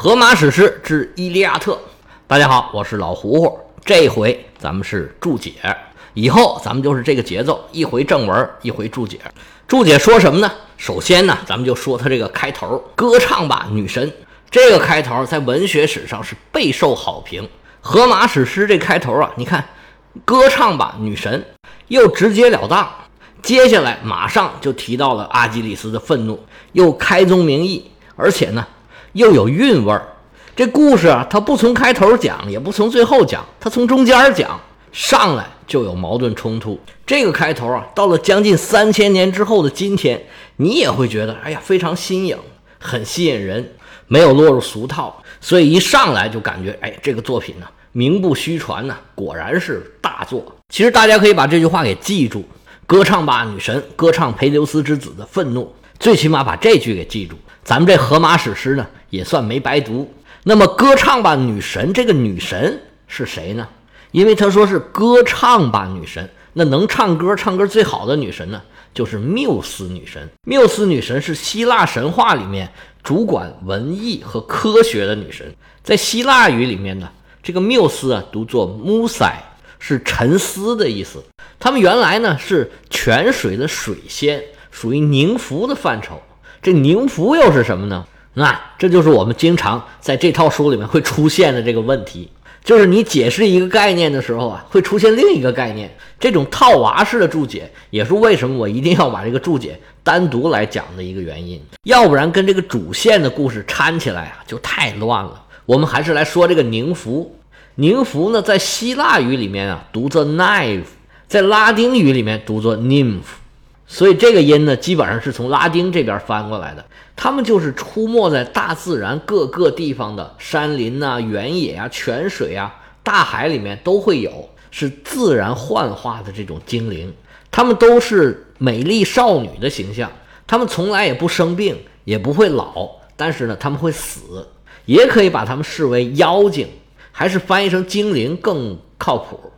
《荷马史诗之《伊利亚特》，大家好，我是老胡胡。这回咱们是注解，以后咱们就是这个节奏，一回正文，一回注解。注解说什么呢？首先呢，咱们就说它这个开头，歌唱吧，女神。这个开头在文学史上是备受好评。《荷马史诗》这开头啊，你看，歌唱吧，女神，又直截了当。接下来马上就提到了阿基里斯的愤怒，又开宗明义，而且呢。又有韵味儿，这故事啊，它不从开头讲，也不从最后讲，它从中间讲，上来就有矛盾冲突。这个开头啊，到了将近三千年之后的今天，你也会觉得，哎呀，非常新颖，很吸引人，没有落入俗套，所以一上来就感觉，哎，这个作品呢，名不虚传呢，果然是大作。其实大家可以把这句话给记住：歌唱吧，女神，歌唱培留斯之子的愤怒，最起码把这句给记住。咱们这荷马史诗呢，也算没白读。那么，歌唱吧，女神，这个女神是谁呢？因为他说是歌唱吧，女神，那能唱歌、唱歌最好的女神呢，就是缪斯女神。缪斯女神是希腊神话里面主管文艺和科学的女神。在希腊语里面呢，这个缪斯啊，读作 musai，是沉思的意思。他们原来呢是泉水的水仙，属于宁芙的范畴。这宁芙又是什么呢？那这就是我们经常在这套书里面会出现的这个问题，就是你解释一个概念的时候啊，会出现另一个概念。这种套娃式的注解，也是为什么我一定要把这个注解单独来讲的一个原因。要不然跟这个主线的故事掺起来啊，就太乱了。我们还是来说这个宁芙。宁芙呢，在希腊语里面啊，读作 nymph，在拉丁语里面读作 nymph。所以这个音呢，基本上是从拉丁这边翻过来的。他们就是出没在大自然各个地方的山林呐、原野啊、泉水啊、大海里面都会有，是自然幻化的这种精灵。他们都是美丽少女的形象，他们从来也不生病，也不会老，但是呢，他们会死，也可以把他们视为妖精，还是翻译成精灵更靠谱。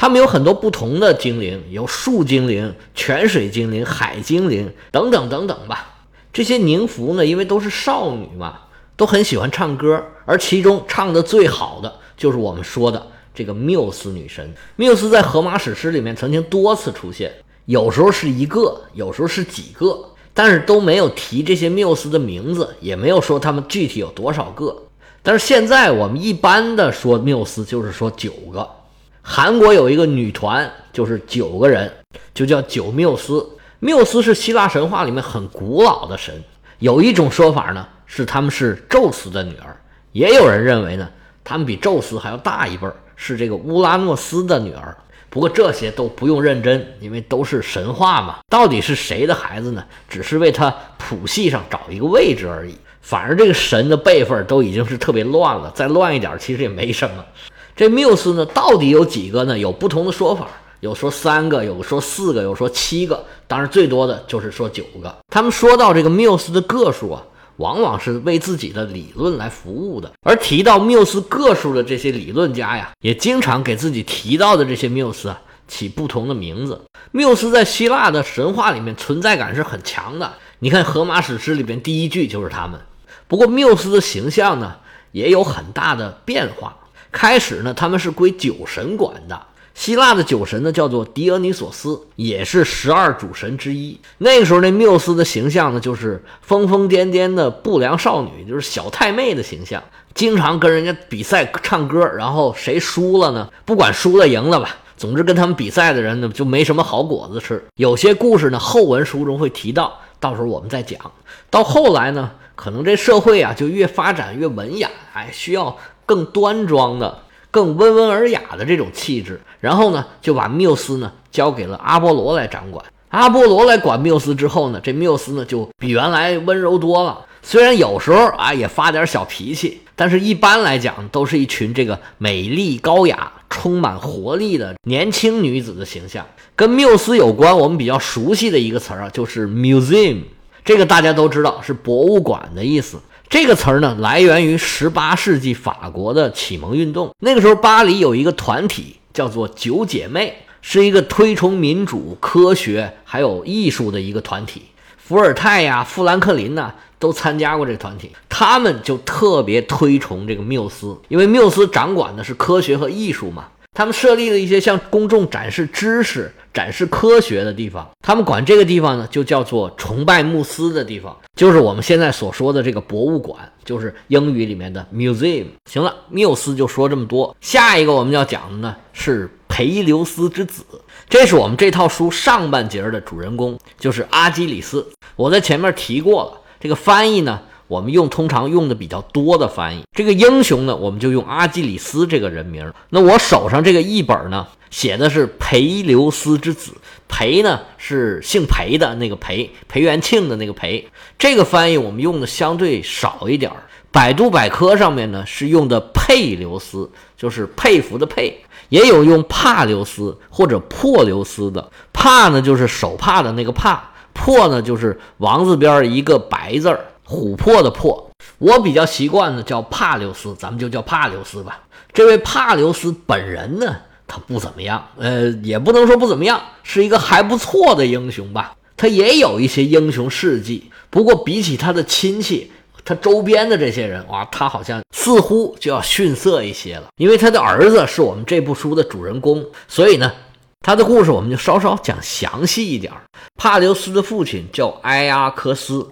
他们有很多不同的精灵，有树精灵、泉水精灵、海精灵等等等等吧。这些宁芙呢，因为都是少女嘛，都很喜欢唱歌，而其中唱的最好的就是我们说的这个缪斯女神。缪斯在荷马史诗里面曾经多次出现，有时候是一个，有时候是几个，但是都没有提这些缪斯的名字，也没有说他们具体有多少个。但是现在我们一般的说缪斯，就是说九个。韩国有一个女团，就是九个人，就叫九缪斯。缪斯是希腊神话里面很古老的神。有一种说法呢，是他们是宙斯的女儿；也有人认为呢，他们比宙斯还要大一辈儿，是这个乌拉诺斯的女儿。不过这些都不用认真，因为都是神话嘛。到底是谁的孩子呢？只是为他谱系上找一个位置而已。反正这个神的辈分都已经是特别乱了，再乱一点其实也没什么。这缪斯呢，到底有几个呢？有不同的说法，有说三个，有说四个，有说七个，当然最多的就是说九个。他们说到这个缪斯的个数啊，往往是为自己的理论来服务的。而提到缪斯个数的这些理论家呀，也经常给自己提到的这些缪斯啊起不同的名字。缪斯在希腊的神话里面存在感是很强的。你看《荷马史诗》里边第一句就是他们。不过缪斯的形象呢，也有很大的变化。开始呢，他们是归酒神管的。希腊的酒神呢，叫做狄俄尼索斯，也是十二主神之一。那个时候，那缪斯的形象呢，就是疯疯癫癫的不良少女，就是小太妹的形象，经常跟人家比赛唱歌，然后谁输了呢？不管输了赢了吧，总之跟他们比赛的人呢，就没什么好果子吃。有些故事呢，后文书中会提到，到时候我们再讲。到后来呢，可能这社会啊，就越发展越文雅，哎，需要。更端庄的、更温文尔雅的这种气质，然后呢，就把缪斯呢交给了阿波罗来掌管。阿波罗来管缪斯之后呢，这缪斯呢就比原来温柔多了。虽然有时候啊也发点小脾气，但是一般来讲都是一群这个美丽高雅、充满活力的年轻女子的形象。跟缪斯有关，我们比较熟悉的一个词儿啊，就是 museum，这个大家都知道是博物馆的意思。这个词儿呢，来源于十八世纪法国的启蒙运动。那个时候，巴黎有一个团体叫做九姐妹，是一个推崇民主、科学还有艺术的一个团体，伏尔泰呀、富兰克林呐，都参加过这个团体。他们就特别推崇这个缪斯，因为缪斯掌管的是科学和艺术嘛。他们设立了一些向公众展示知识、展示科学的地方，他们管这个地方呢就叫做崇拜慕斯的地方，就是我们现在所说的这个博物馆，就是英语里面的 museum。行了，缪斯就说这么多，下一个我们要讲的呢是培留斯之子，这是我们这套书上半节的主人公，就是阿基里斯。我在前面提过了，这个翻译呢。我们用通常用的比较多的翻译，这个英雄呢，我们就用阿基里斯这个人名。那我手上这个译本呢，写的是裴留斯之子，裴呢是姓裴的那个裴，裴元庆的那个裴。这个翻译我们用的相对少一点儿。百度百科上面呢是用的佩留斯，就是佩服的佩，也有用帕留斯或者珀留斯的。帕呢就是手帕的那个帕，珀呢就是王字边一个白字儿。琥珀的珀，我比较习惯呢，叫帕留斯，咱们就叫帕留斯吧。这位帕留斯本人呢，他不怎么样，呃，也不能说不怎么样，是一个还不错的英雄吧。他也有一些英雄事迹，不过比起他的亲戚，他周边的这些人，哇，他好像似乎就要逊色一些了。因为他的儿子是我们这部书的主人公，所以呢，他的故事我们就稍稍讲详细一点。帕留斯的父亲叫埃阿科斯。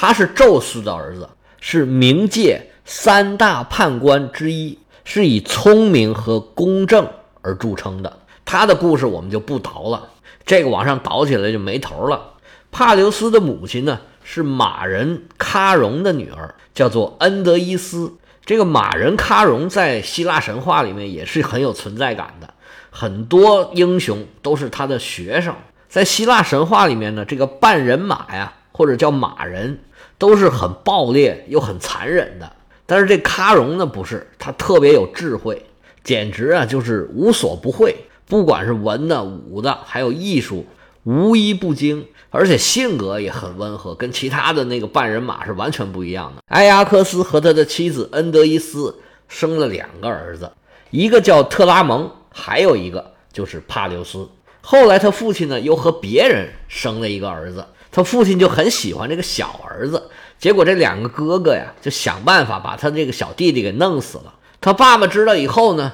他是宙斯的儿子，是冥界三大判官之一，是以聪明和公正而著称的。他的故事我们就不倒了，这个往上倒起来就没头了。帕留斯的母亲呢是马人喀戎的女儿，叫做恩德伊斯。这个马人喀戎在希腊神话里面也是很有存在感的，很多英雄都是他的学生。在希腊神话里面呢，这个半人马呀，或者叫马人。都是很暴烈又很残忍的，但是这喀戎呢不是，他特别有智慧，简直啊就是无所不会，不管是文的、武的，还有艺术，无一不精，而且性格也很温和，跟其他的那个半人马是完全不一样的。埃亚克斯和他的妻子恩德伊斯生了两个儿子，一个叫特拉蒙，还有一个就是帕留斯。后来他父亲呢又和别人生了一个儿子。他父亲就很喜欢这个小儿子，结果这两个哥哥呀就想办法把他这个小弟弟给弄死了。他爸爸知道以后呢，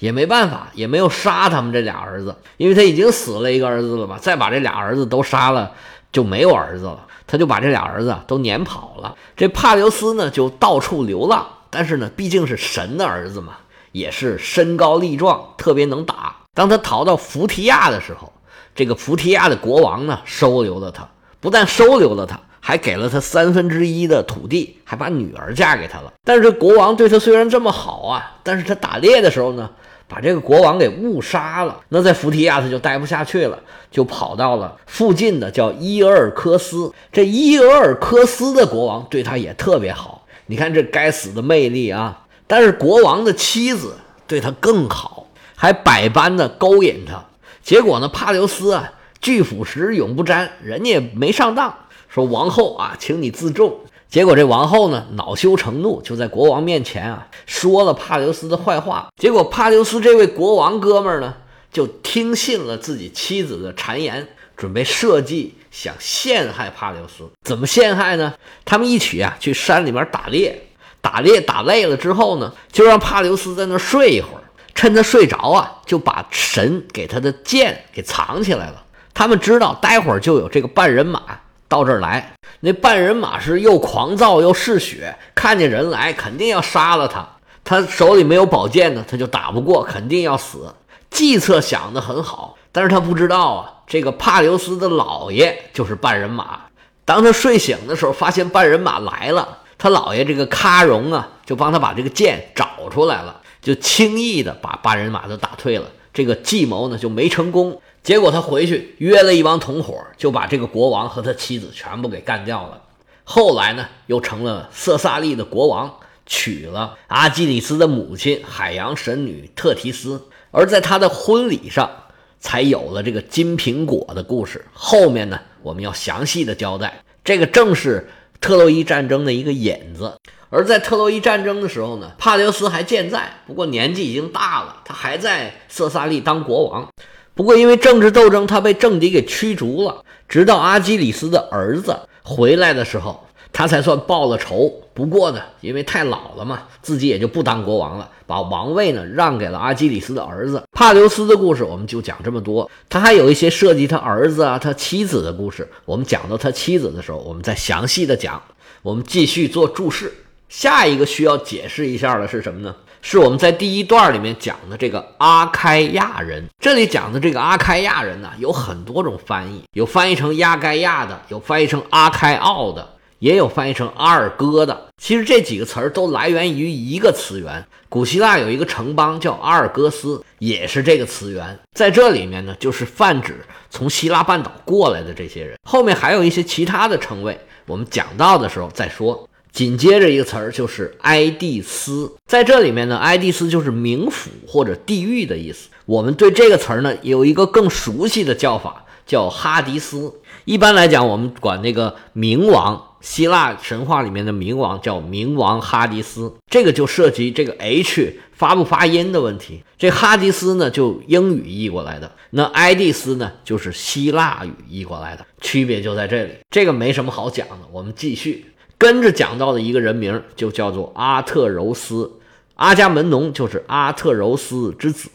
也没办法，也没有杀他们这俩儿子，因为他已经死了一个儿子了嘛。再把这俩儿子都杀了，就没有儿子了。他就把这俩儿子都撵跑了。这帕留斯呢就到处流浪，但是呢毕竟是神的儿子嘛，也是身高力壮，特别能打。当他逃到福提亚的时候，这个福提亚的国王呢收留了他。不但收留了他，还给了他三分之一的土地，还把女儿嫁给他了。但是这国王对他虽然这么好啊，但是他打猎的时候呢，把这个国王给误杀了。那在福提亚他就待不下去了，就跑到了附近的叫伊俄尔科斯。这伊俄尔科斯的国王对他也特别好，你看这该死的魅力啊！但是国王的妻子对他更好，还百般的勾引他。结果呢，帕留斯啊。拒腐蚀永不沾，人家也没上当，说王后啊，请你自重。结果这王后呢，恼羞成怒，就在国王面前啊，说了帕留斯的坏话。结果帕留斯这位国王哥们儿呢，就听信了自己妻子的谗言，准备设计想陷害帕留斯。怎么陷害呢？他们一起啊，去山里面打猎，打猎打累了之后呢，就让帕留斯在那儿睡一会儿，趁他睡着啊，就把神给他的剑给藏起来了。他们知道，待会儿就有这个半人马到这儿来。那半人马是又狂躁又嗜血，看见人来肯定要杀了他。他手里没有宝剑呢，他就打不过，肯定要死。计策想得很好，但是他不知道啊，这个帕留斯的老爷就是半人马。当他睡醒的时候，发现半人马来了，他老爷这个喀戎啊，就帮他把这个剑找出来了，就轻易的把半人马都打退了。这个计谋呢就没成功。结果他回去约了一帮同伙，就把这个国王和他妻子全部给干掉了。后来呢，又成了色萨利的国王，娶了阿基里斯的母亲海洋神女特提斯。而在他的婚礼上，才有了这个金苹果的故事。后面呢，我们要详细的交代。这个正是特洛伊战争的一个引子。而在特洛伊战争的时候呢，帕留斯还健在，不过年纪已经大了，他还在色萨利当国王。不过，因为政治斗争，他被政敌给驱逐了。直到阿基里斯的儿子回来的时候。他才算报了仇。不过呢，因为太老了嘛，自己也就不当国王了，把王位呢让给了阿基里斯的儿子帕留斯的故事，我们就讲这么多。他还有一些涉及他儿子啊、他妻子的故事。我们讲到他妻子的时候，我们再详细的讲。我们继续做注释。下一个需要解释一下的是什么呢？是我们在第一段里面讲的这个阿开亚人。这里讲的这个阿开亚人呢，有很多种翻译，有翻译成亚该亚的，有翻译成阿开奥的。也有翻译成阿尔戈的，其实这几个词儿都来源于一个词源。古希腊有一个城邦叫阿尔戈斯，也是这个词源。在这里面呢，就是泛指从希腊半岛过来的这些人。后面还有一些其他的称谓，我们讲到的时候再说。紧接着一个词儿就是埃蒂斯，在这里面呢，埃蒂斯就是冥府或者地狱的意思。我们对这个词儿呢有一个更熟悉的叫法，叫哈迪斯。一般来讲，我们管那个冥王。希腊神话里面的冥王叫冥王哈迪斯，这个就涉及这个 H 发不发音的问题。这哈迪斯呢，就英语译过来的；那埃蒂斯呢，就是希腊语译过来的，区别就在这里。这个没什么好讲的，我们继续跟着讲到的一个人名，就叫做阿特柔斯。阿伽门农就是阿特柔斯之子，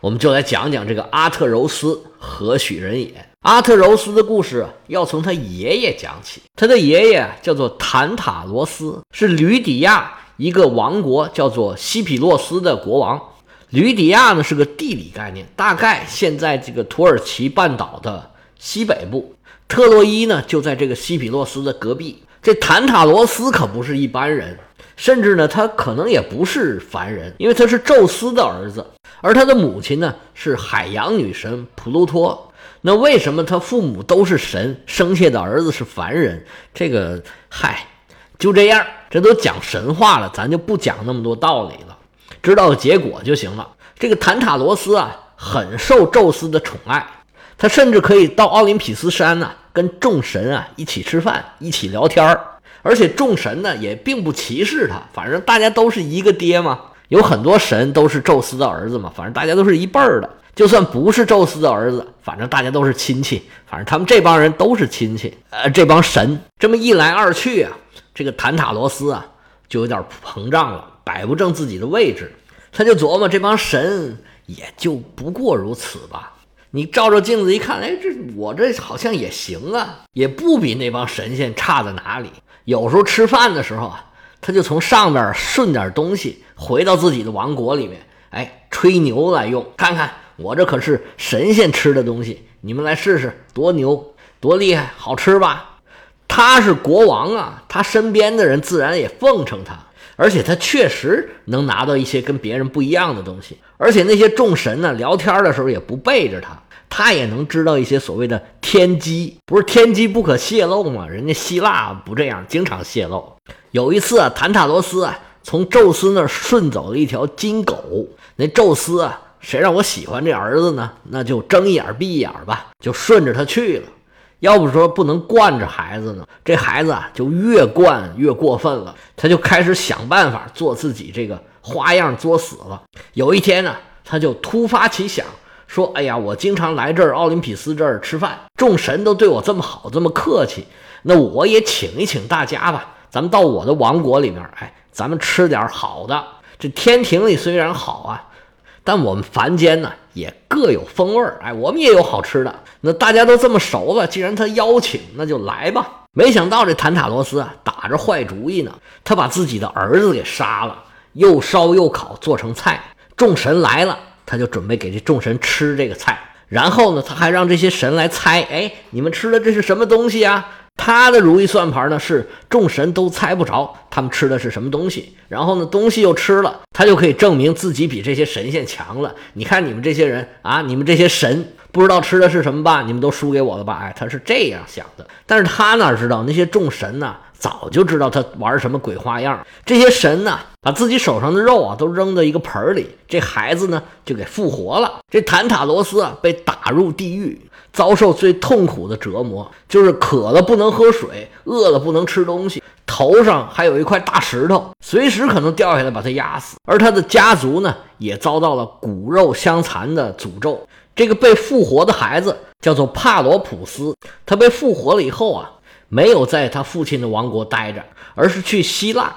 我们就来讲讲这个阿特柔斯何许人也。阿特柔斯的故事要从他爷爷讲起。他的爷爷叫做坦塔罗斯，是吕底亚一个王国叫做西皮洛斯的国王。吕底亚呢是个地理概念，大概现在这个土耳其半岛的西北部。特洛伊呢就在这个西皮洛斯的隔壁。这坦塔罗斯可不是一般人，甚至呢他可能也不是凡人，因为他是宙斯的儿子，而他的母亲呢是海洋女神普鲁托。那为什么他父母都是神，生下的儿子是凡人？这个，嗨，就这样，这都讲神话了，咱就不讲那么多道理了，知道结果就行了。这个坦塔罗斯啊，很受宙斯的宠爱，他甚至可以到奥林匹斯山呢，跟众神啊一起吃饭，一起聊天儿，而且众神呢也并不歧视他，反正大家都是一个爹嘛，有很多神都是宙斯的儿子嘛，反正大家都是一辈儿的。就算不是宙斯的儿子，反正大家都是亲戚，反正他们这帮人都是亲戚。呃，这帮神这么一来二去啊，这个坦塔罗斯啊就有点膨胀了，摆不正自己的位置。他就琢磨，这帮神也就不过如此吧。你照照镜子一看，哎，这我这好像也行啊，也不比那帮神仙差在哪里。有时候吃饭的时候啊，他就从上面顺点东西回到自己的王国里面，哎，吹牛来用，看看。我这可是神仙吃的东西，你们来试试，多牛，多厉害，好吃吧？他是国王啊，他身边的人自然也奉承他，而且他确实能拿到一些跟别人不一样的东西。而且那些众神呢，聊天的时候也不背着他，他也能知道一些所谓的天机，不是天机不可泄露吗？人家希腊不这样，经常泄露。有一次啊，坦塔罗斯啊，从宙斯那儿顺走了一条金狗，那宙斯啊。谁让我喜欢这儿子呢？那就睁一眼闭一眼吧，就顺着他去了。要不说不能惯着孩子呢，这孩子啊就越惯越过分了，他就开始想办法做自己这个花样作死了。有一天呢，他就突发奇想，说：“哎呀，我经常来这儿奥林匹斯这儿吃饭，众神都对我这么好，这么客气，那我也请一请大家吧。咱们到我的王国里面，哎，咱们吃点好的。这天庭里虽然好啊。”但我们凡间呢，也各有风味儿。哎，我们也有好吃的。那大家都这么熟了，既然他邀请，那就来吧。没想到这坦塔罗斯啊，打着坏主意呢。他把自己的儿子给杀了，又烧又烤，做成菜。众神来了，他就准备给这众神吃这个菜。然后呢，他还让这些神来猜，哎，你们吃的这是什么东西啊？他的如意算盘呢是众神都猜不着他们吃的是什么东西，然后呢东西又吃了，他就可以证明自己比这些神仙强了。你看你们这些人啊，你们这些神不知道吃的是什么吧？你们都输给我了吧？哎，他是这样想的，但是他哪知道那些众神呢？早就知道他玩什么鬼花样。这些神呢，把自己手上的肉啊都扔到一个盆里，这孩子呢就给复活了。这坦塔罗斯啊被打入地狱。遭受最痛苦的折磨，就是渴了不能喝水，饿了不能吃东西，头上还有一块大石头，随时可能掉下来把他压死。而他的家族呢，也遭到了骨肉相残的诅咒。这个被复活的孩子叫做帕罗普斯，他被复活了以后啊，没有在他父亲的王国待着，而是去希腊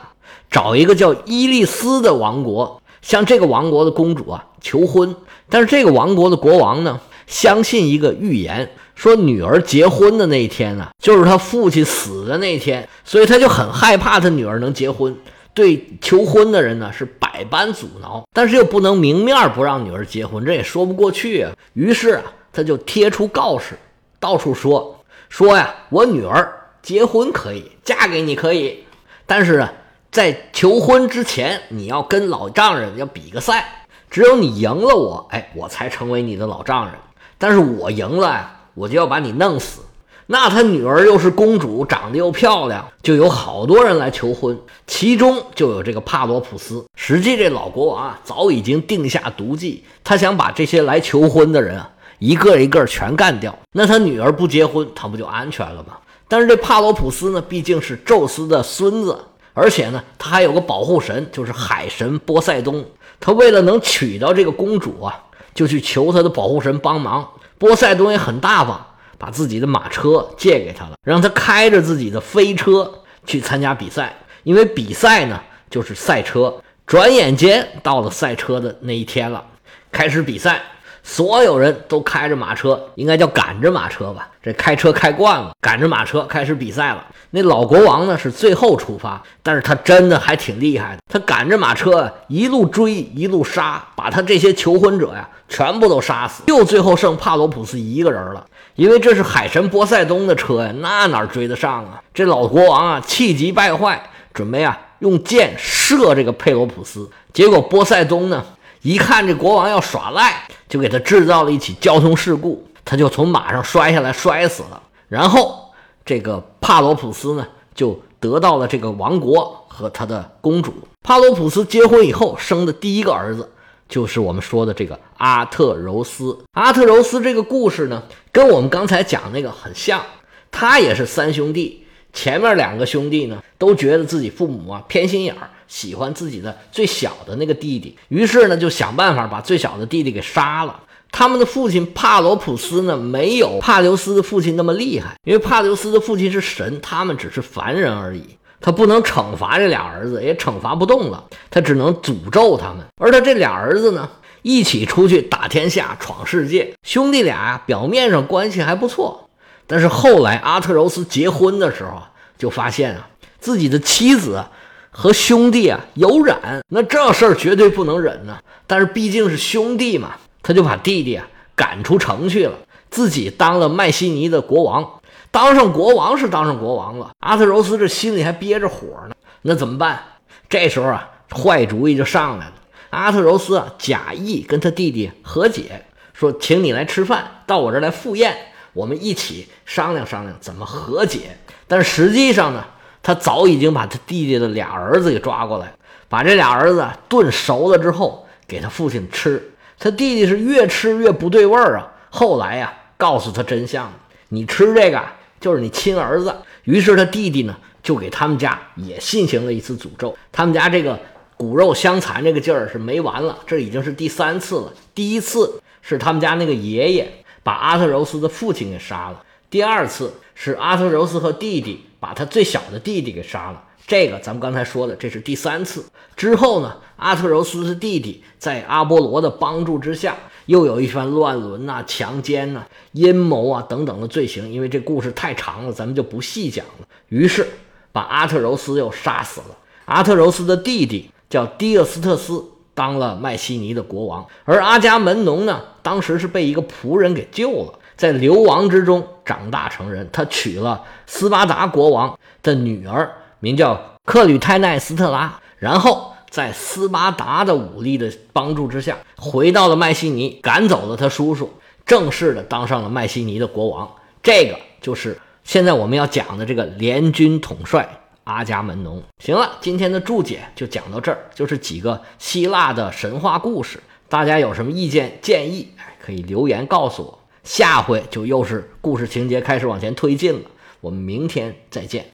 找一个叫伊利斯的王国，向这个王国的公主啊求婚。但是这个王国的国王呢，相信一个预言，说女儿结婚的那一天呢，就是他父亲死的那天，所以他就很害怕他女儿能结婚。对求婚的人呢是百般阻挠，但是又不能明面不让女儿结婚，这也说不过去啊。于是啊，他就贴出告示，到处说说呀，我女儿结婚可以，嫁给你可以，但是啊，在求婚之前，你要跟老丈人要比个赛，只有你赢了我，哎，我才成为你的老丈人。但是我赢了，我就要把你弄死。那他女儿又是公主，长得又漂亮，就有好多人来求婚，其中就有这个帕罗普斯。实际这老国王啊，早已经定下毒计，他想把这些来求婚的人啊，一个一个全干掉。那他女儿不结婚，他不就安全了吗？但是这帕罗普斯呢，毕竟是宙斯的孙子，而且呢，他还有个保护神，就是海神波塞冬。他为了能娶到这个公主啊，就去求他的保护神帮忙。波塞冬也很大方。把自己的马车借给他了，让他开着自己的飞车去参加比赛。因为比赛呢，就是赛车。转眼间到了赛车的那一天了，开始比赛。所有人都开着马车，应该叫赶着马车吧？这开车开惯了，赶着马车开始比赛了。那老国王呢是最后出发，但是他真的还挺厉害的。他赶着马车一路追，一路杀，把他这些求婚者呀全部都杀死，就最后剩帕罗普斯一个人了。因为这是海神波塞冬的车呀，那哪追得上啊？这老国王啊气急败坏，准备啊用箭射这个佩罗普斯。结果波塞冬呢？一看这国王要耍赖，就给他制造了一起交通事故，他就从马上摔下来，摔死了。然后这个帕罗普斯呢，就得到了这个王国和他的公主。帕罗普斯结婚以后生的第一个儿子，就是我们说的这个阿特柔斯。阿特柔斯这个故事呢，跟我们刚才讲那个很像，他也是三兄弟，前面两个兄弟呢，都觉得自己父母啊偏心眼儿。喜欢自己的最小的那个弟弟，于是呢就想办法把最小的弟弟给杀了。他们的父亲帕罗普斯呢没有帕留斯的父亲那么厉害，因为帕留斯的父亲是神，他们只是凡人而已，他不能惩罚这俩儿子，也惩罚不动了，他只能诅咒他们。而他这俩儿子呢，一起出去打天下、闯世界，兄弟俩表面上关系还不错，但是后来阿特柔斯结婚的时候，就发现啊自己的妻子。和兄弟啊有染，那这事儿绝对不能忍呢。但是毕竟是兄弟嘛，他就把弟弟啊赶出城去了，自己当了麦西尼的国王。当上国王是当上国王了，阿特柔斯这心里还憋着火呢。那怎么办？这时候啊，坏主意就上来了。阿特柔斯啊假意跟他弟弟和解，说：“请你来吃饭，到我这儿来赴宴，我们一起商量商量怎么和解。”但实际上呢？他早已经把他弟弟的俩儿子给抓过来，把这俩儿子炖熟了之后给他父亲吃。他弟弟是越吃越不对味儿啊。后来呀，告诉他真相，你吃这个就是你亲儿子。于是他弟弟呢，就给他们家也进行了一次诅咒。他们家这个骨肉相残这个劲儿是没完了，这已经是第三次了。第一次是他们家那个爷爷把阿特柔斯的父亲给杀了，第二次是阿特柔斯和弟弟。把他最小的弟弟给杀了，这个咱们刚才说的，这是第三次。之后呢，阿特柔斯的弟弟在阿波罗的帮助之下，又有一番乱伦呐、强奸呐、阴谋啊等等的罪行。因为这故事太长了，咱们就不细讲了。于是把阿特柔斯又杀死了。阿特柔斯的弟弟叫迪厄斯特斯，当了麦西尼的国王。而阿伽门农呢，当时是被一个仆人给救了。在流亡之中长大成人，他娶了斯巴达国王的女儿，名叫克吕泰奈斯特拉。然后在斯巴达的武力的帮助之下，回到了麦西尼，赶走了他叔叔，正式的当上了麦西尼的国王。这个就是现在我们要讲的这个联军统帅阿伽门农。行了，今天的注解就讲到这儿，就是几个希腊的神话故事。大家有什么意见建议，可以留言告诉我。下回就又是故事情节开始往前推进了，我们明天再见。